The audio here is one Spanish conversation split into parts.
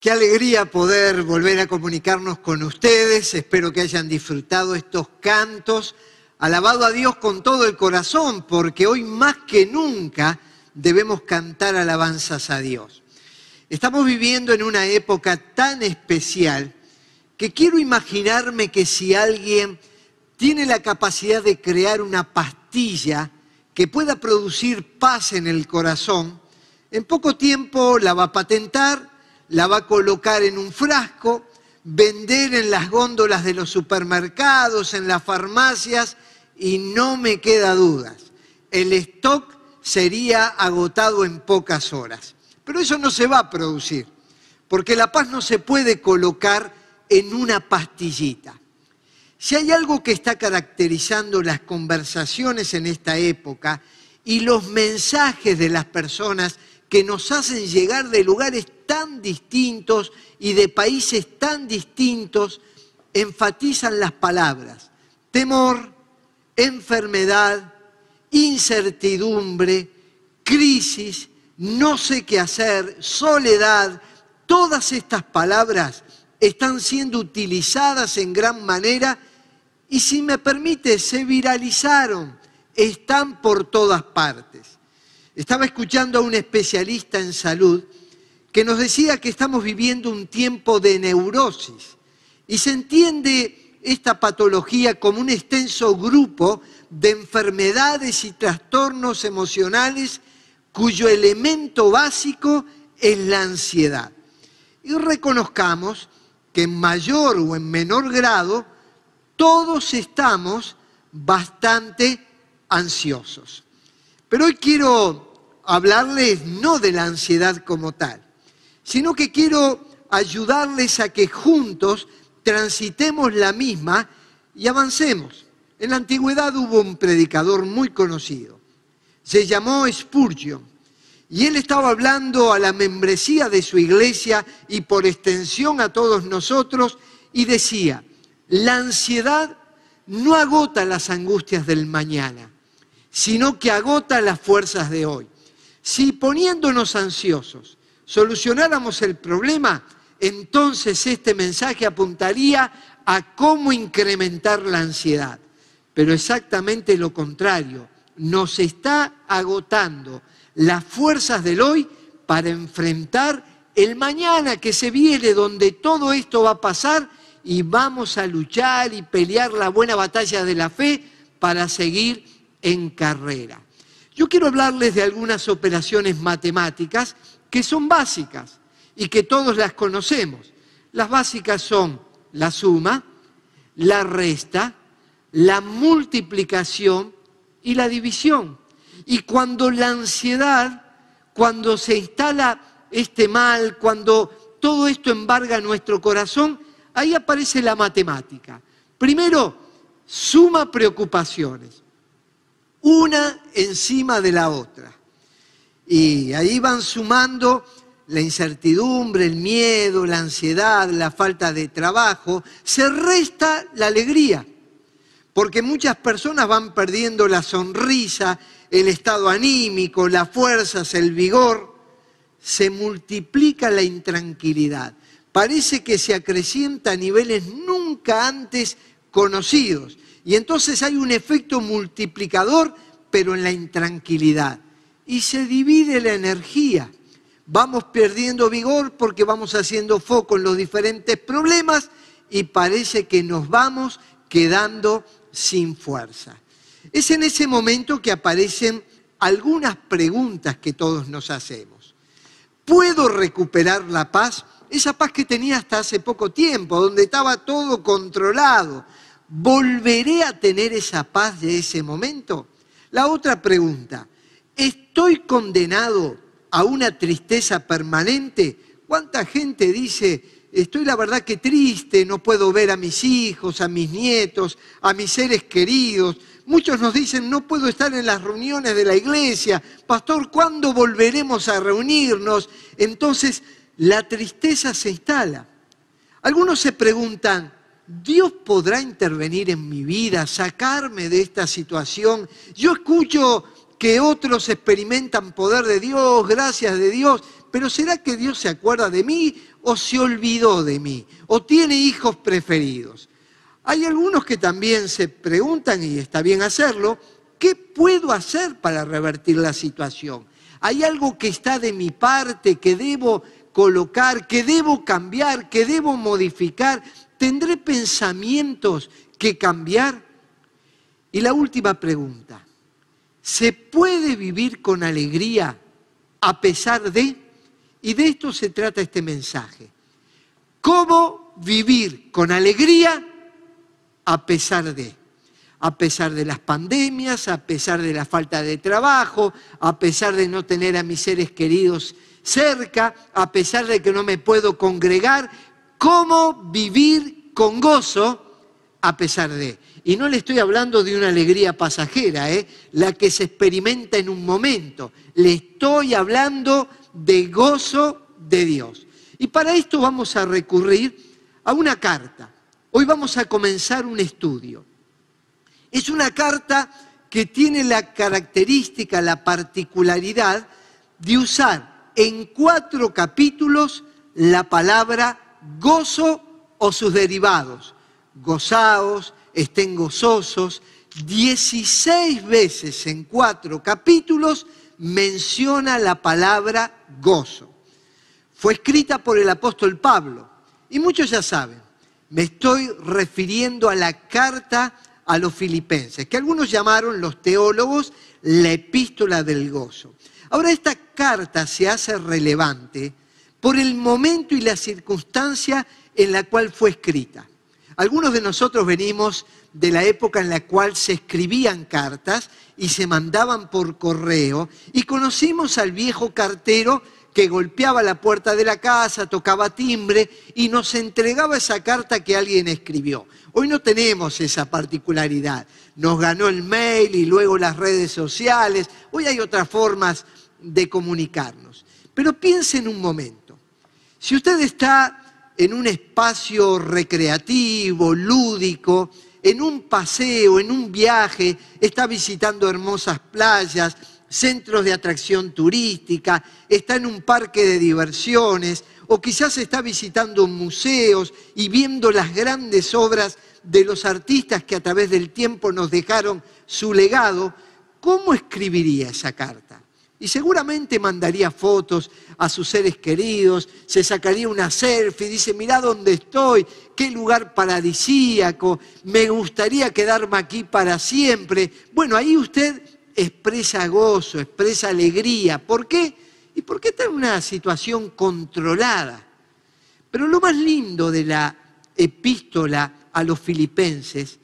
Qué alegría poder volver a comunicarnos con ustedes. Espero que hayan disfrutado estos cantos. Alabado a Dios con todo el corazón, porque hoy más que nunca debemos cantar alabanzas a Dios. Estamos viviendo en una época tan especial que quiero imaginarme que si alguien tiene la capacidad de crear una pastilla que pueda producir paz en el corazón, en poco tiempo la va a patentar la va a colocar en un frasco, vender en las góndolas de los supermercados, en las farmacias, y no me queda dudas, el stock sería agotado en pocas horas. Pero eso no se va a producir, porque la paz no se puede colocar en una pastillita. Si hay algo que está caracterizando las conversaciones en esta época y los mensajes de las personas que nos hacen llegar de lugares tan distintos y de países tan distintos, enfatizan las palabras temor, enfermedad, incertidumbre, crisis, no sé qué hacer, soledad. Todas estas palabras están siendo utilizadas en gran manera y si me permite, se viralizaron, están por todas partes. Estaba escuchando a un especialista en salud que nos decía que estamos viviendo un tiempo de neurosis y se entiende esta patología como un extenso grupo de enfermedades y trastornos emocionales cuyo elemento básico es la ansiedad. Y reconozcamos que en mayor o en menor grado todos estamos bastante ansiosos. Pero hoy quiero hablarles no de la ansiedad como tal, sino que quiero ayudarles a que juntos transitemos la misma y avancemos. En la antigüedad hubo un predicador muy conocido, se llamó Spurgeon, y él estaba hablando a la membresía de su iglesia y por extensión a todos nosotros, y decía, la ansiedad no agota las angustias del mañana, sino que agota las fuerzas de hoy. Si poniéndonos ansiosos solucionáramos el problema, entonces este mensaje apuntaría a cómo incrementar la ansiedad. Pero exactamente lo contrario, nos está agotando las fuerzas del hoy para enfrentar el mañana que se viene, donde todo esto va a pasar y vamos a luchar y pelear la buena batalla de la fe para seguir en carrera. Yo quiero hablarles de algunas operaciones matemáticas que son básicas y que todos las conocemos. Las básicas son la suma, la resta, la multiplicación y la división. Y cuando la ansiedad, cuando se instala este mal, cuando todo esto embarga nuestro corazón, ahí aparece la matemática. Primero, suma preocupaciones una encima de la otra. Y ahí van sumando la incertidumbre, el miedo, la ansiedad, la falta de trabajo, se resta la alegría, porque muchas personas van perdiendo la sonrisa, el estado anímico, las fuerzas, el vigor, se multiplica la intranquilidad. Parece que se acrecienta a niveles nunca antes conocidos. Y entonces hay un efecto multiplicador, pero en la intranquilidad. Y se divide la energía. Vamos perdiendo vigor porque vamos haciendo foco en los diferentes problemas y parece que nos vamos quedando sin fuerza. Es en ese momento que aparecen algunas preguntas que todos nos hacemos. ¿Puedo recuperar la paz? Esa paz que tenía hasta hace poco tiempo, donde estaba todo controlado, ¿volveré a tener esa paz de ese momento? La otra pregunta, ¿estoy condenado a una tristeza permanente? ¿Cuánta gente dice, estoy la verdad que triste, no puedo ver a mis hijos, a mis nietos, a mis seres queridos? Muchos nos dicen, no puedo estar en las reuniones de la iglesia. Pastor, ¿cuándo volveremos a reunirnos? Entonces, la tristeza se instala. Algunos se preguntan, Dios podrá intervenir en mi vida, sacarme de esta situación. Yo escucho que otros experimentan poder de Dios, gracias de Dios, pero ¿será que Dios se acuerda de mí o se olvidó de mí? ¿O tiene hijos preferidos? Hay algunos que también se preguntan, y está bien hacerlo, ¿qué puedo hacer para revertir la situación? ¿Hay algo que está de mi parte que debo colocar, que debo cambiar, que debo modificar? ¿Tendré pensamientos que cambiar? Y la última pregunta, ¿se puede vivir con alegría a pesar de? Y de esto se trata este mensaje. ¿Cómo vivir con alegría a pesar de? A pesar de las pandemias, a pesar de la falta de trabajo, a pesar de no tener a mis seres queridos cerca, a pesar de que no me puedo congregar, ¿cómo vivir con gozo a pesar de? Y no le estoy hablando de una alegría pasajera, ¿eh? la que se experimenta en un momento. Le estoy hablando de gozo de Dios. Y para esto vamos a recurrir a una carta. Hoy vamos a comenzar un estudio. Es una carta que tiene la característica, la particularidad de usar en cuatro capítulos la palabra gozo o sus derivados. Gozaos, estén gozosos. Dieciséis veces en cuatro capítulos menciona la palabra gozo. Fue escrita por el apóstol Pablo. Y muchos ya saben, me estoy refiriendo a la carta a los filipenses, que algunos llamaron los teólogos la epístola del gozo. Ahora esta carta se hace relevante por el momento y la circunstancia en la cual fue escrita. Algunos de nosotros venimos de la época en la cual se escribían cartas y se mandaban por correo y conocimos al viejo cartero que golpeaba la puerta de la casa, tocaba timbre y nos entregaba esa carta que alguien escribió. Hoy no tenemos esa particularidad. Nos ganó el mail y luego las redes sociales. Hoy hay otras formas de comunicarnos. Pero piensen un momento. Si usted está en un espacio recreativo, lúdico, en un paseo, en un viaje, está visitando hermosas playas, centros de atracción turística, está en un parque de diversiones o quizás está visitando museos y viendo las grandes obras de los artistas que a través del tiempo nos dejaron su legado, ¿cómo escribiría esa carta? Y seguramente mandaría fotos a sus seres queridos, se sacaría una selfie, dice, mirá dónde estoy, qué lugar paradisíaco, me gustaría quedarme aquí para siempre. Bueno, ahí usted expresa gozo, expresa alegría. ¿Por qué? Y porque está en una situación controlada. Pero lo más lindo de la epístola a los filipenses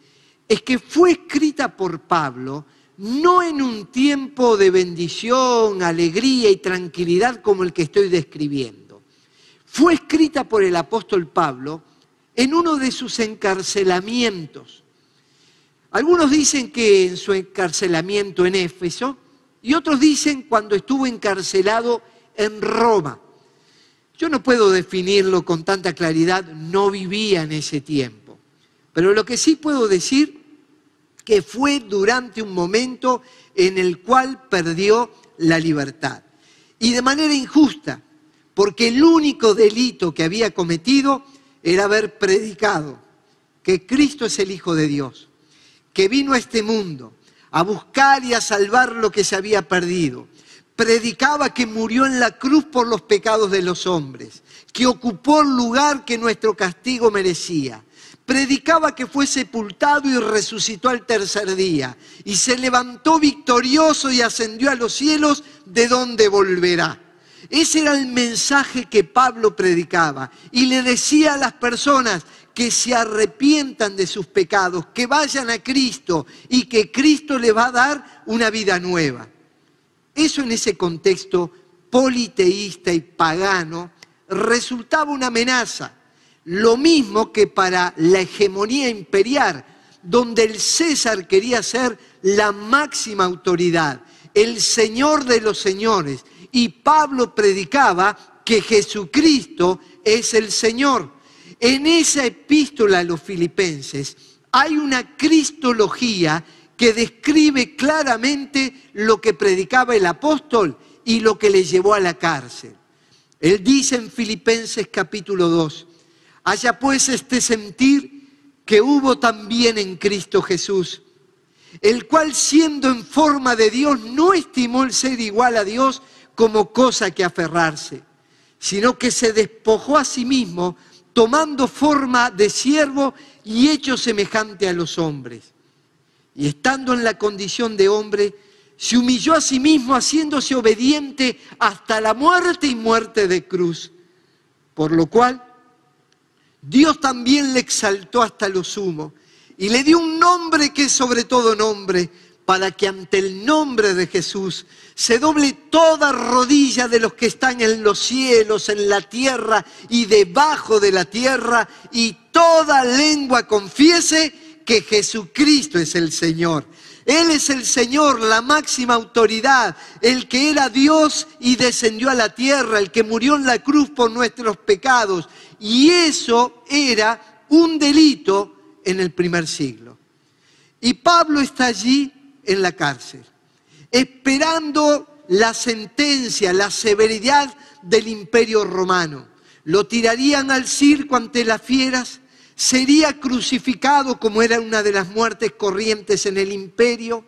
es que fue escrita por Pablo no en un tiempo de bendición, alegría y tranquilidad como el que estoy describiendo. Fue escrita por el apóstol Pablo en uno de sus encarcelamientos. Algunos dicen que en su encarcelamiento en Éfeso y otros dicen cuando estuvo encarcelado en Roma. Yo no puedo definirlo con tanta claridad, no vivía en ese tiempo. Pero lo que sí puedo decir que fue durante un momento en el cual perdió la libertad. Y de manera injusta, porque el único delito que había cometido era haber predicado que Cristo es el Hijo de Dios, que vino a este mundo a buscar y a salvar lo que se había perdido. Predicaba que murió en la cruz por los pecados de los hombres, que ocupó el lugar que nuestro castigo merecía predicaba que fue sepultado y resucitó al tercer día, y se levantó victorioso y ascendió a los cielos, de donde volverá. Ese era el mensaje que Pablo predicaba y le decía a las personas que se arrepientan de sus pecados, que vayan a Cristo y que Cristo le va a dar una vida nueva. Eso en ese contexto politeísta y pagano resultaba una amenaza lo mismo que para la hegemonía imperial, donde el César quería ser la máxima autoridad, el Señor de los señores, y Pablo predicaba que Jesucristo es el Señor. En esa epístola a los filipenses hay una cristología que describe claramente lo que predicaba el apóstol y lo que le llevó a la cárcel. Él dice en Filipenses capítulo 2, haya pues este sentir que hubo también en Cristo Jesús, el cual siendo en forma de Dios no estimó el ser igual a Dios como cosa que aferrarse, sino que se despojó a sí mismo, tomando forma de siervo y hecho semejante a los hombres. Y estando en la condición de hombre, se humilló a sí mismo haciéndose obediente hasta la muerte y muerte de cruz. Por lo cual, Dios también le exaltó hasta lo sumo y le dio un nombre que es sobre todo nombre, para que ante el nombre de Jesús se doble toda rodilla de los que están en los cielos, en la tierra y debajo de la tierra, y toda lengua confiese que Jesucristo es el Señor él es el Señor, la máxima autoridad, el que era Dios y descendió a la tierra, el que murió en la cruz por nuestros pecados. Y eso era un delito en el primer siglo. Y Pablo está allí en la cárcel, esperando la sentencia, la severidad del imperio romano. Lo tirarían al circo ante las fieras sería crucificado como era una de las muertes corrientes en el imperio.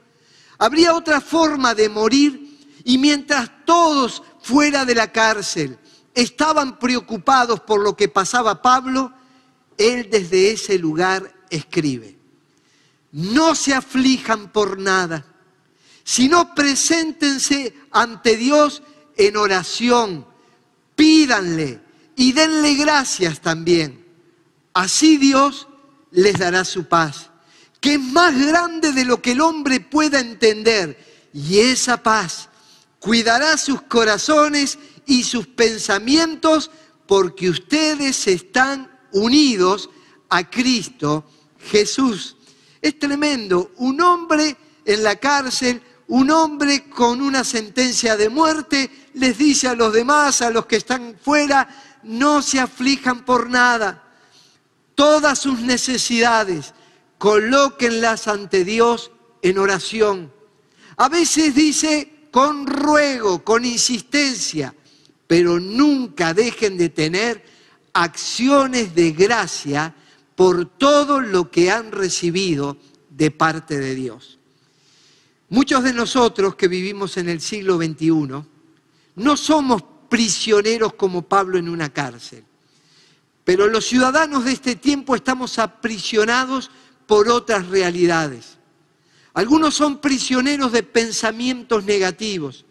Habría otra forma de morir y mientras todos fuera de la cárcel estaban preocupados por lo que pasaba Pablo, él desde ese lugar escribe, no se aflijan por nada, sino preséntense ante Dios en oración, pídanle y denle gracias también Así Dios les dará su paz, que es más grande de lo que el hombre pueda entender. Y esa paz cuidará sus corazones y sus pensamientos porque ustedes están unidos a Cristo Jesús. Es tremendo, un hombre en la cárcel, un hombre con una sentencia de muerte, les dice a los demás, a los que están fuera, no se aflijan por nada todas sus necesidades, colóquenlas ante Dios en oración. A veces dice con ruego, con insistencia, pero nunca dejen de tener acciones de gracia por todo lo que han recibido de parte de Dios. Muchos de nosotros que vivimos en el siglo XXI no somos prisioneros como Pablo en una cárcel. Pero los ciudadanos de este tiempo estamos aprisionados por otras realidades. Algunos son prisioneros de pensamientos negativos.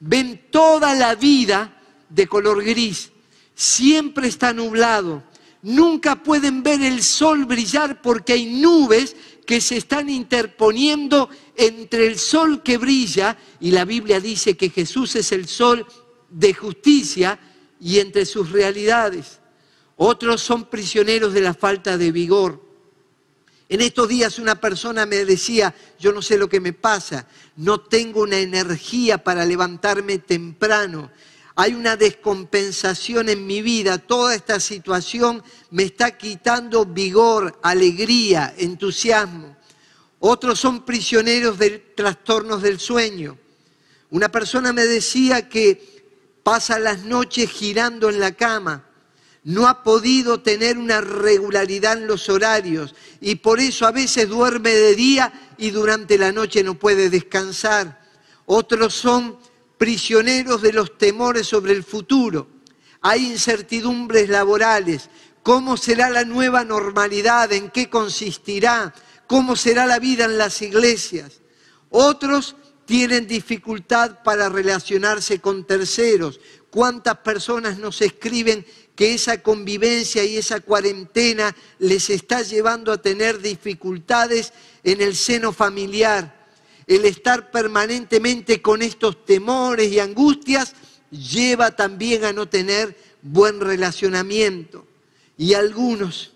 Ven toda la vida de color gris. Siempre está nublado. Nunca pueden ver el sol brillar porque hay nubes que se están interponiendo entre el sol que brilla, y la Biblia dice que Jesús es el sol de justicia, y entre sus realidades. Otros son prisioneros de la falta de vigor. En estos días una persona me decía, yo no sé lo que me pasa, no tengo una energía para levantarme temprano, hay una descompensación en mi vida, toda esta situación me está quitando vigor, alegría, entusiasmo. Otros son prisioneros de trastornos del sueño. Una persona me decía que pasa las noches girando en la cama no ha podido tener una regularidad en los horarios y por eso a veces duerme de día y durante la noche no puede descansar. Otros son prisioneros de los temores sobre el futuro. Hay incertidumbres laborales. ¿Cómo será la nueva normalidad? ¿En qué consistirá? ¿Cómo será la vida en las iglesias? Otros tienen dificultad para relacionarse con terceros. ¿Cuántas personas nos escriben que esa convivencia y esa cuarentena les está llevando a tener dificultades en el seno familiar. El estar permanentemente con estos temores y angustias lleva también a no tener buen relacionamiento. Y algunos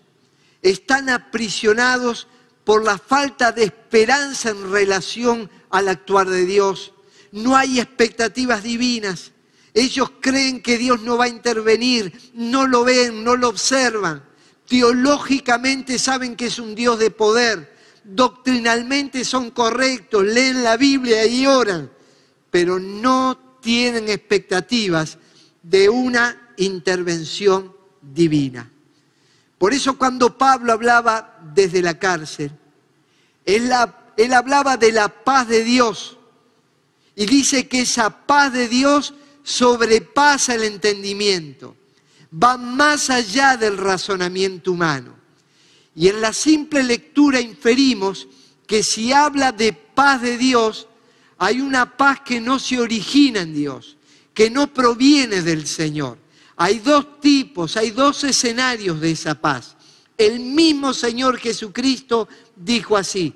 están aprisionados por la falta de esperanza en relación al actuar de Dios. No hay expectativas divinas ellos creen que Dios no va a intervenir, no lo ven, no lo observan. Teológicamente saben que es un Dios de poder. Doctrinalmente son correctos, leen la Biblia y oran, pero no tienen expectativas de una intervención divina. Por eso cuando Pablo hablaba desde la cárcel, él, él, hablaba de la paz de Dios y dice que esa paz de Dios sobrepasa el entendimiento, va más allá del razonamiento humano. Y en la simple lectura inferimos que si habla de paz de Dios, hay una paz que no se origina en Dios, que no proviene del Señor. Hay dos tipos, hay dos escenarios de esa paz. El mismo Señor Jesucristo dijo así,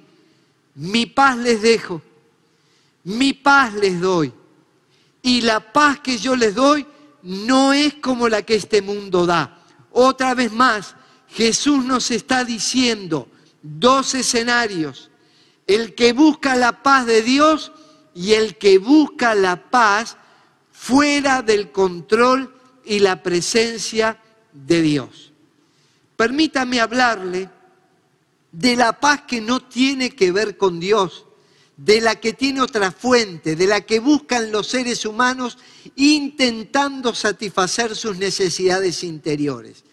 mi paz les dejo, mi paz les doy. Y la paz que yo les doy no es como la que este mundo da. Otra vez más, Jesús nos está diciendo dos escenarios. El que busca la paz de Dios y el que busca la paz fuera del control y la presencia de Dios. Permítame hablarle de la paz que no tiene que ver con Dios, de la que tiene otra fuente, de la que buscan los seres humanos intentando satisfacer sus necesidades interiores.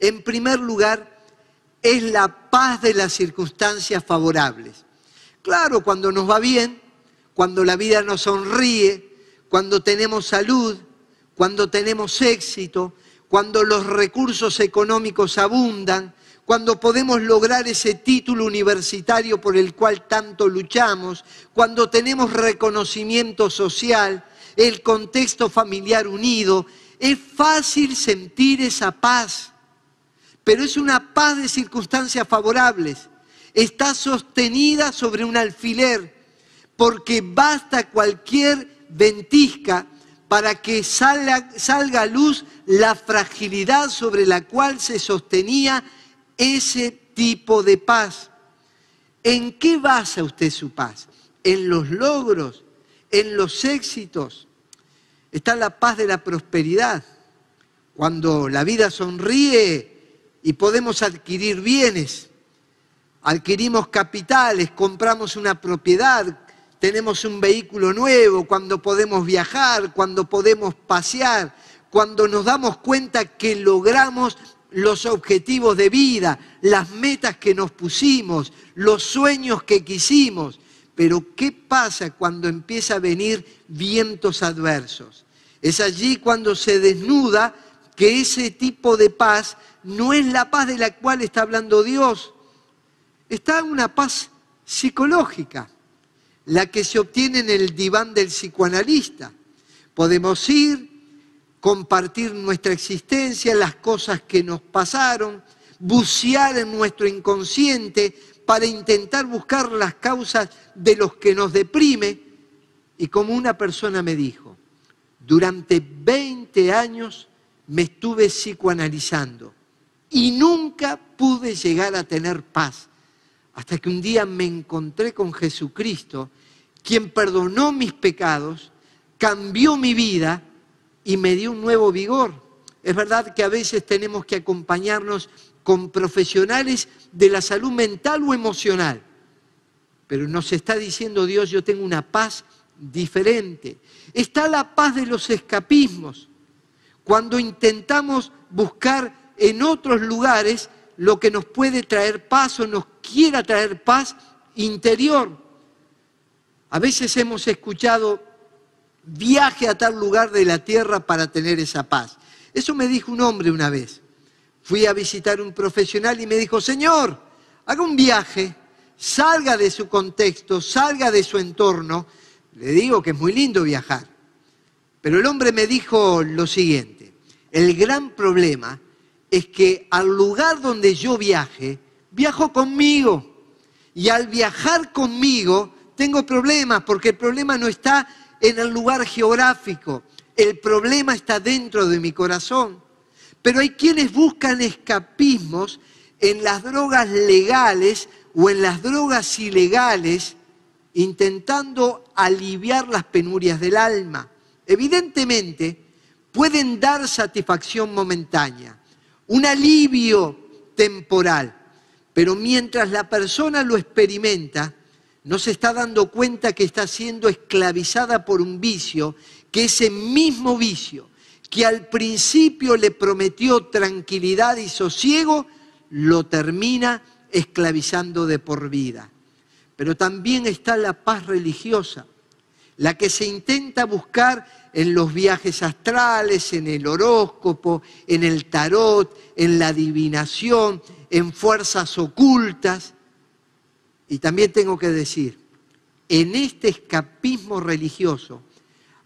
En primer lugar, es la paz de las circunstancias favorables. Claro, cuando nos va bien, cuando la vida nos sonríe, cuando tenemos salud, cuando tenemos éxito, cuando los recursos económicos abundan, cuando podemos lograr ese título universitario por el cual tanto luchamos, cuando tenemos reconocimiento social, el contexto familiar unido, es fácil sentir esa paz, pero es una paz de circunstancias favorables. Está sostenida sobre un alfiler, porque basta cualquier ventisca para que salga, salga a luz la fragilidad sobre la cual se sostenía ese tipo de paz. ¿En qué basa usted su paz? ¿En los logros? ¿En los éxitos? Está la paz de la prosperidad. Cuando la vida sonríe y podemos adquirir bienes, adquirimos capitales, compramos una propiedad, tenemos un vehículo nuevo, cuando podemos viajar, cuando podemos pasear, cuando nos damos cuenta que logramos los objetivos de vida, las metas que nos pusimos, los sueños que quisimos. Pero ¿qué pasa cuando empieza a venir vientos adversos? Es allí cuando se desnuda que ese tipo de paz no es la paz de la cual está hablando Dios. Está una paz psicológica la que se obtiene en el diván del psicoanalista. Podemos ir, compartir nuestra existencia, las cosas que nos pasaron, bucear en nuestro inconsciente para intentar buscar las causas de los que nos deprime. Y como una persona me dijo, durante 20 años me estuve psicoanalizando y nunca pude llegar a tener paz hasta que un día me encontré con Jesucristo, quien perdonó mis pecados, cambió mi vida y me dio un nuevo vigor. Es verdad que a veces tenemos que acompañarnos con profesionales de la salud mental o emocional, pero nos está diciendo Dios, yo tengo una paz diferente. Está la paz de los escapismos, cuando intentamos buscar en otros lugares lo que nos puede traer paz o nos quiera traer paz interior. A veces hemos escuchado viaje a tal lugar de la tierra para tener esa paz. Eso me dijo un hombre una vez. Fui a visitar un profesional y me dijo, Señor, haga un viaje, salga de su contexto, salga de su entorno. Le digo que es muy lindo viajar. Pero el hombre me dijo lo siguiente, el gran problema es que al lugar donde yo viaje, viajo conmigo. Y al viajar conmigo, tengo problemas, porque el problema no está en el lugar geográfico, el problema está dentro de mi corazón. Pero hay quienes buscan escapismos en las drogas legales o en las drogas ilegales, intentando aliviar las penurias del alma. Evidentemente, pueden dar satisfacción momentánea, un alivio temporal. Pero mientras la persona lo experimenta, no se está dando cuenta que está siendo esclavizada por un vicio, que ese mismo vicio, que al principio le prometió tranquilidad y sosiego, lo termina esclavizando de por vida. Pero también está la paz religiosa, la que se intenta buscar en los viajes astrales, en el horóscopo, en el tarot, en la adivinación, en fuerzas ocultas. Y también tengo que decir, en este escapismo religioso,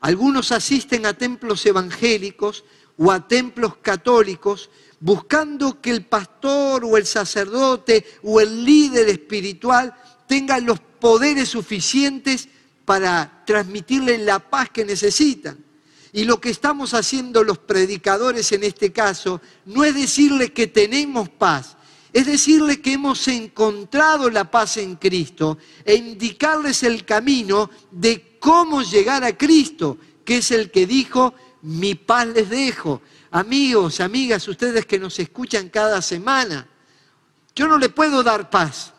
algunos asisten a templos evangélicos o a templos católicos buscando que el pastor o el sacerdote o el líder espiritual tengan los poderes suficientes para transmitirle la paz que necesitan. Y lo que estamos haciendo los predicadores en este caso no es decirle que tenemos paz, es decirle que hemos encontrado la paz en Cristo e indicarles el camino de cómo llegar a Cristo, que es el que dijo, mi paz les dejo. Amigos, amigas, ustedes que nos escuchan cada semana, yo no les puedo dar paz.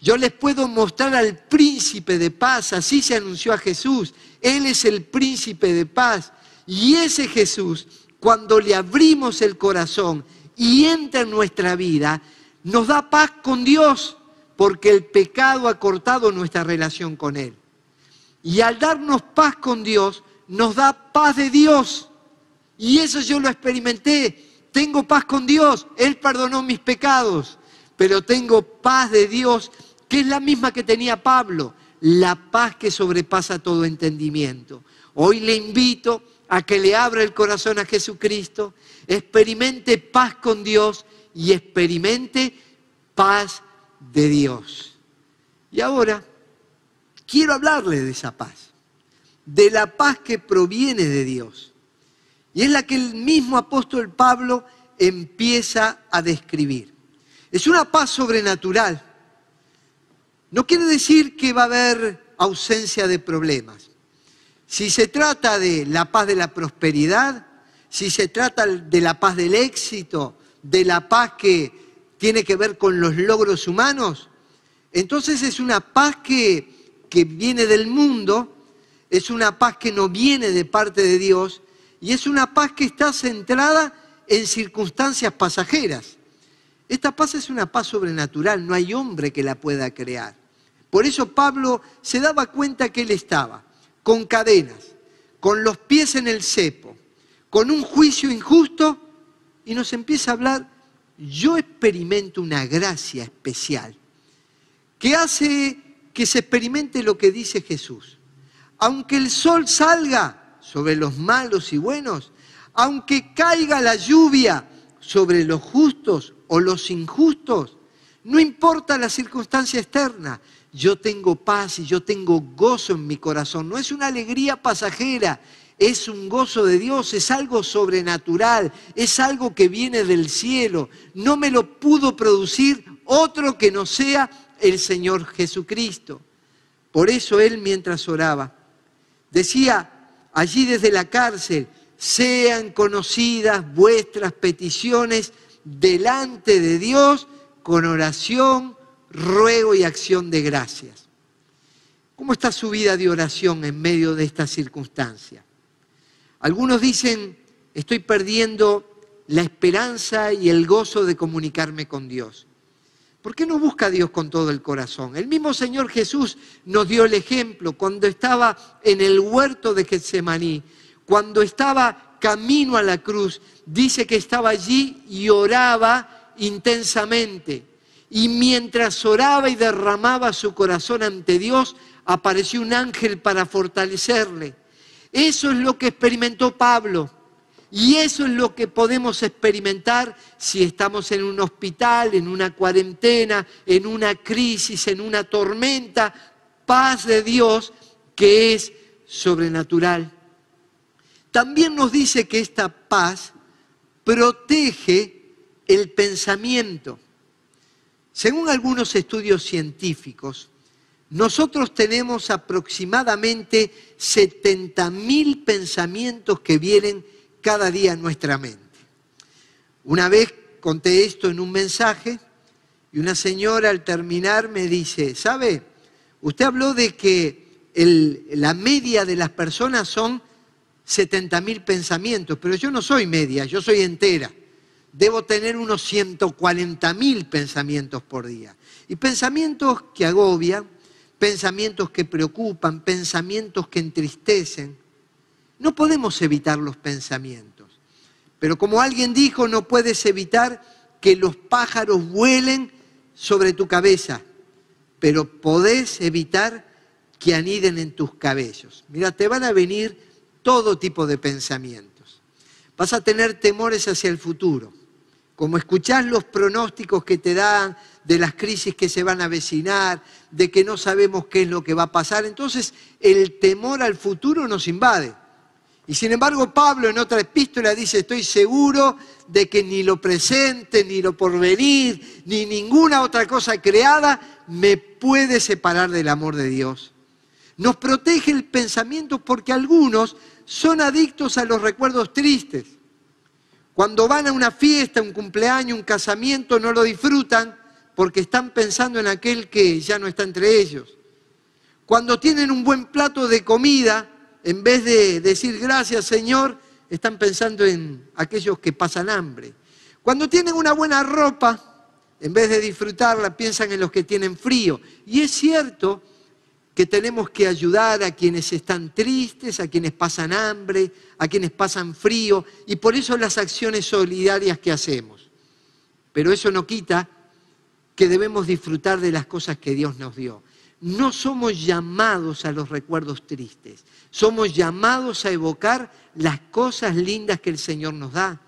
Yo les puedo mostrar al príncipe de paz, así se anunció a Jesús. Él es el príncipe de paz. Y ese Jesús, cuando le abrimos el corazón y entra en nuestra vida, nos da paz con Dios, porque el pecado ha cortado nuestra relación con Él. Y al darnos paz con Dios, nos da paz de Dios. Y eso yo lo experimenté. Tengo paz con Dios. Él perdonó mis pecados. Pero tengo paz de Dios, que es la misma que tenía Pablo. La paz que sobrepasa todo entendimiento. Hoy le invito a que le abra el corazón a Jesucristo, experimente paz con Dios y experimente paz de Dios. Y ahora quiero hablarle de esa paz, de la paz que proviene de Dios. Y es la que el mismo apóstol Pablo empieza a describir. Es una paz sobrenatural. No quiere decir que va a haber ausencia de problemas. Si se trata de la paz de la prosperidad, si se trata de la paz del éxito, de la paz que tiene que ver con los logros humanos, entonces es una paz que, que viene del mundo, es una paz que no viene de parte de Dios y es una paz que está centrada en circunstancias pasajeras. Esta paz es una paz sobrenatural, no hay hombre que la pueda crear. Por eso Pablo se daba cuenta que él estaba con cadenas, con los pies en el cepo, con un juicio injusto, y nos empieza a hablar, yo experimento una gracia especial que hace que se experimente lo que dice Jesús. Aunque el sol salga sobre los malos y buenos, aunque caiga la lluvia sobre los justos o los injustos, no importa la circunstancia externa, yo tengo paz y yo tengo gozo en mi corazón. No es una alegría pasajera, es un gozo de Dios, es algo sobrenatural, es algo que viene del cielo. No me lo pudo producir otro que no sea el Señor Jesucristo. Por eso él mientras oraba, decía allí desde la cárcel, sean conocidas vuestras peticiones delante de Dios con oración, ruego y acción de gracias. ¿Cómo está su vida de oración en medio de esta circunstancia? Algunos dicen, estoy perdiendo la esperanza y el gozo de comunicarme con Dios. ¿Por qué no busca a Dios con todo el corazón? El mismo Señor Jesús nos dio el ejemplo cuando estaba en el huerto de Getsemaní, cuando estaba camino a la cruz, dice que estaba allí y oraba intensamente. Y mientras oraba y derramaba su corazón ante Dios, apareció un ángel para fortalecerle. Eso es lo que experimentó Pablo. Y eso es lo que podemos experimentar si estamos en un hospital, en una cuarentena, en una crisis, en una tormenta. Paz de Dios que es sobrenatural. También nos dice que esta paz protege el pensamiento. Según algunos estudios científicos, nosotros tenemos aproximadamente 70.000 pensamientos que vienen cada día a nuestra mente. Una vez conté esto en un mensaje y una señora al terminar me dice, ¿sabe? Usted habló de que la media de las personas son 70 mil pensamientos, pero yo no soy media, yo soy entera. Debo tener unos 140 mil pensamientos por día. Y pensamientos que agobian, pensamientos que preocupan, pensamientos que entristecen. No podemos evitar los pensamientos. Pero como alguien dijo, no puedes evitar que los pájaros vuelen sobre tu cabeza, pero podés evitar que aniden en tus cabellos. Mira, te van a venir todo tipo de pensamientos. Vas a tener temores hacia el futuro. Como escuchás los pronósticos que te dan de las crisis que se van a avecinar, de que no sabemos qué es lo que va a pasar, entonces el temor al futuro nos invade. Y sin embargo Pablo en otra epístola dice, estoy seguro de que ni lo presente, ni lo porvenir, ni ninguna otra cosa creada me puede separar del amor de Dios. Nos protege el pensamiento porque algunos son adictos a los recuerdos tristes. Cuando van a una fiesta, un cumpleaños, un casamiento, no lo disfrutan porque están pensando en aquel que ya no está entre ellos. Cuando tienen un buen plato de comida, en vez de decir gracias Señor, están pensando en aquellos que pasan hambre. Cuando tienen una buena ropa, en vez de disfrutarla, piensan en los que tienen frío. Y es cierto que tenemos que ayudar a quienes están tristes, a quienes pasan hambre, a quienes pasan frío, y por eso las acciones solidarias que hacemos. Pero eso no quita que debemos disfrutar de las cosas que Dios nos dio no somos llamados a los recuerdos tristes, somos llamados a evocar las cosas lindas que el Señor nos da.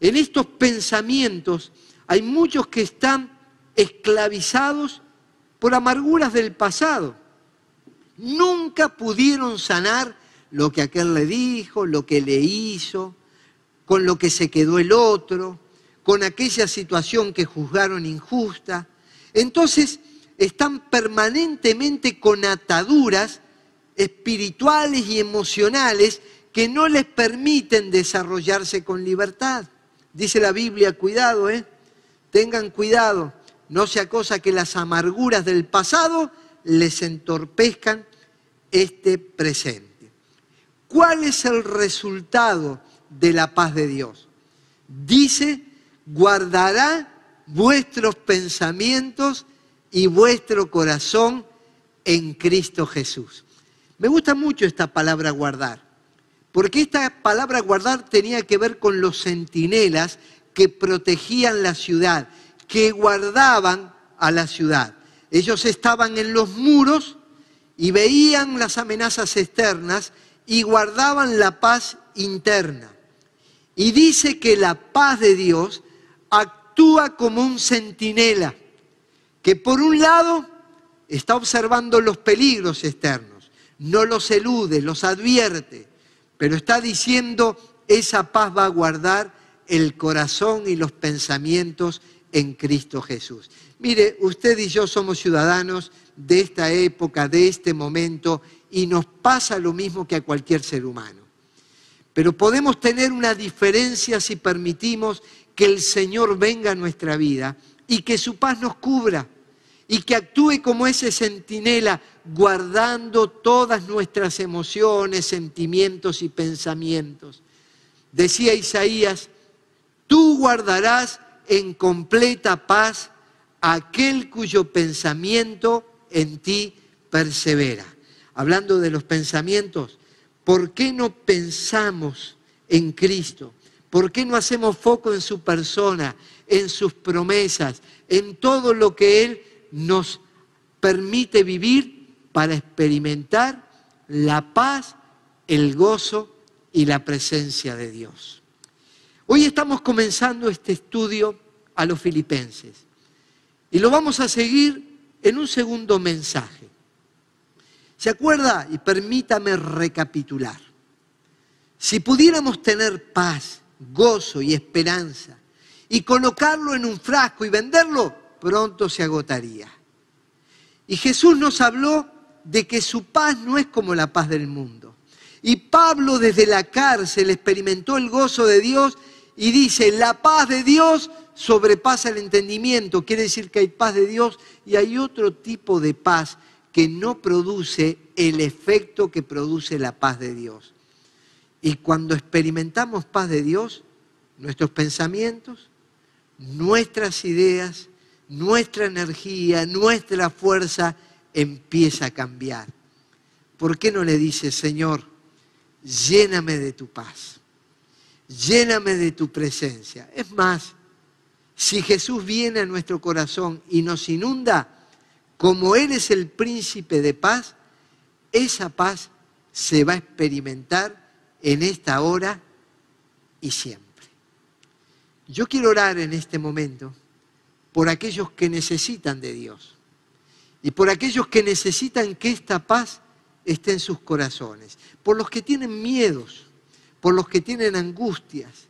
En estos pensamientos hay muchos que están esclavizados por amarguras del pasado. Nunca pudieron sanar lo que aquel le dijo, lo que le hizo, con lo que se quedó el otro, con aquella situación que juzgaron injusta. Entonces, están permanentemente con ataduras espirituales y emocionales que no les permiten desarrollarse con libertad. Dice la Biblia, cuidado, ¿eh? Tengan cuidado, no sea cosa que las amarguras del pasado les entorpezcan este presente. ¿Cuál es el resultado de la paz de Dios? Dice, guardará vuestros pensamientos y vuestro corazón en Cristo Jesús. Me gusta mucho esta palabra guardar, porque esta palabra guardar tenía que ver con los centinelas que protegían la ciudad, que guardaban a la ciudad. Ellos estaban en los muros y veían las amenazas externas y guardaban la paz interna. Y dice que la paz de Dios actúa como un centinela que por un lado está observando los peligros externos, no los elude, los advierte, pero está diciendo, esa paz va a guardar el corazón y los pensamientos en Cristo Jesús. Mire, usted y yo somos ciudadanos de esta época, de este momento, y nos pasa lo mismo que a cualquier ser humano. Pero podemos tener una diferencia si permitimos que el Señor venga a nuestra vida y que su paz nos cubra y que actúe como ese centinela guardando todas nuestras emociones, sentimientos y pensamientos. Decía Isaías, tú guardarás en completa paz aquel cuyo pensamiento en ti persevera. Hablando de los pensamientos, ¿por qué no pensamos en Cristo? ¿Por qué no hacemos foco en su persona, en sus promesas, en todo lo que Él nos permite vivir para experimentar la paz, el gozo y la presencia de Dios. Hoy estamos comenzando este estudio a los filipenses y lo vamos a seguir en un segundo mensaje. ¿Se acuerda? Y permítame recapitular. Si pudiéramos tener paz, gozo y esperanza y colocarlo en un frasco y venderlo, pronto se agotaría. Y Jesús nos habló de que su paz no es como la paz del mundo. Y Pablo desde la cárcel experimentó el gozo de Dios y dice, la paz de Dios sobrepasa el entendimiento. Quiere decir que hay paz de Dios y hay otro tipo de paz que no produce el efecto que produce la paz de Dios. Y cuando experimentamos paz de Dios, nuestros pensamientos, nuestras ideas, nuestra energía, nuestra fuerza empieza a cambiar. ¿Por qué no le dices, Señor, lléname de tu paz, lléname de tu presencia? Es más, si Jesús viene a nuestro corazón y nos inunda, como Él es el príncipe de paz, esa paz se va a experimentar en esta hora y siempre. Yo quiero orar en este momento por aquellos que necesitan de Dios y por aquellos que necesitan que esta paz esté en sus corazones, por los que tienen miedos, por los que tienen angustias,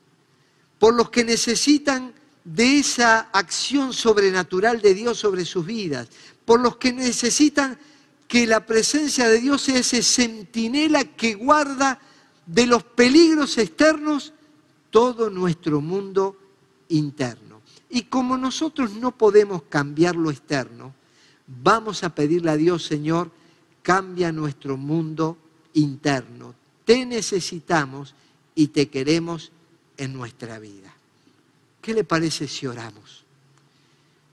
por los que necesitan de esa acción sobrenatural de Dios sobre sus vidas, por los que necesitan que la presencia de Dios sea ese centinela que guarda de los peligros externos todo nuestro mundo interno. Y como nosotros no podemos cambiar lo externo, vamos a pedirle a Dios, Señor, cambia nuestro mundo interno. Te necesitamos y te queremos en nuestra vida. ¿Qué le parece si oramos?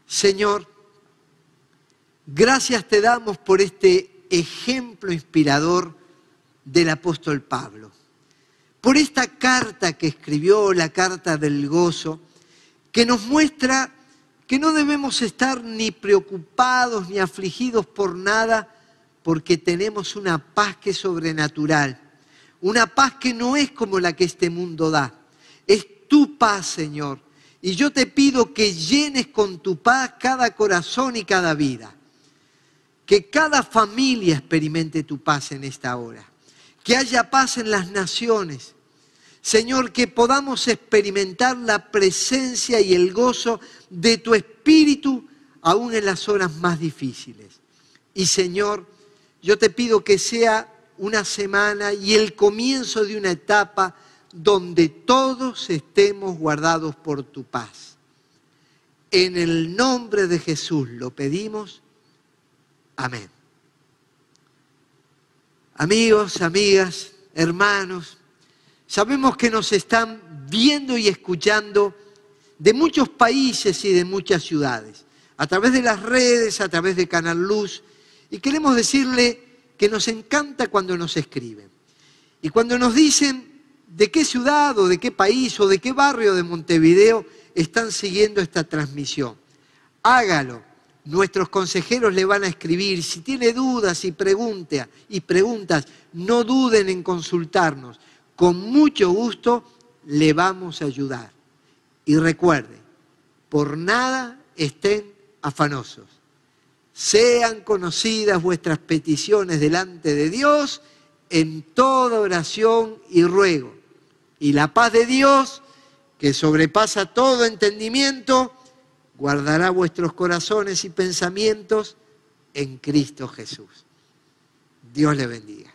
Señor, gracias te damos por este ejemplo inspirador del apóstol Pablo por esta carta que escribió, la carta del gozo, que nos muestra que no debemos estar ni preocupados ni afligidos por nada, porque tenemos una paz que es sobrenatural, una paz que no es como la que este mundo da, es tu paz, Señor. Y yo te pido que llenes con tu paz cada corazón y cada vida, que cada familia experimente tu paz en esta hora que haya paz en las naciones. Señor, que podamos experimentar la presencia y el gozo de tu Espíritu aún en las horas más difíciles. Y Señor, yo te pido que sea una semana y el comienzo de una etapa donde todos estemos guardados por tu paz. En el nombre de Jesús lo pedimos. Amén. Amigos, amigas, hermanos, sabemos que nos están viendo y escuchando de muchos países y de muchas ciudades, a través de las redes, a través de Canal Luz, y queremos decirle que nos encanta cuando nos escriben. Y cuando nos dicen de qué ciudad o de qué país o de qué barrio de Montevideo están siguiendo esta transmisión. Hágalo Nuestros consejeros le van a escribir. Si tiene dudas y, pregunta, y preguntas, no duden en consultarnos. Con mucho gusto le vamos a ayudar. Y recuerde, por nada estén afanosos. Sean conocidas vuestras peticiones delante de Dios en toda oración y ruego. Y la paz de Dios, que sobrepasa todo entendimiento, guardará vuestros corazones y pensamientos en Cristo Jesús. Dios le bendiga.